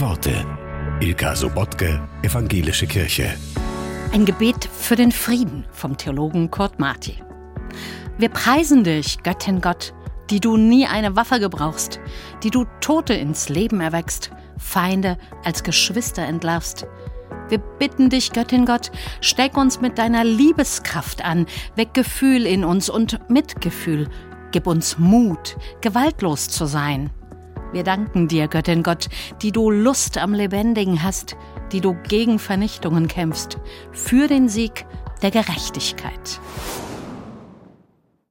Worte. Ilka Sobotke, Evangelische Kirche. Ein Gebet für den Frieden vom Theologen Kurt Marti. Wir preisen dich, Göttin Gott, die du nie eine Waffe gebrauchst, die du Tote ins Leben erweckst, Feinde als Geschwister entlarvst. Wir bitten dich, Göttin Gott, steck uns mit deiner Liebeskraft an, weck Gefühl in uns und Mitgefühl, gib uns Mut, gewaltlos zu sein. Wir danken dir, Göttin Gott, die du Lust am Lebendigen hast, die du gegen Vernichtungen kämpfst, für den Sieg der Gerechtigkeit.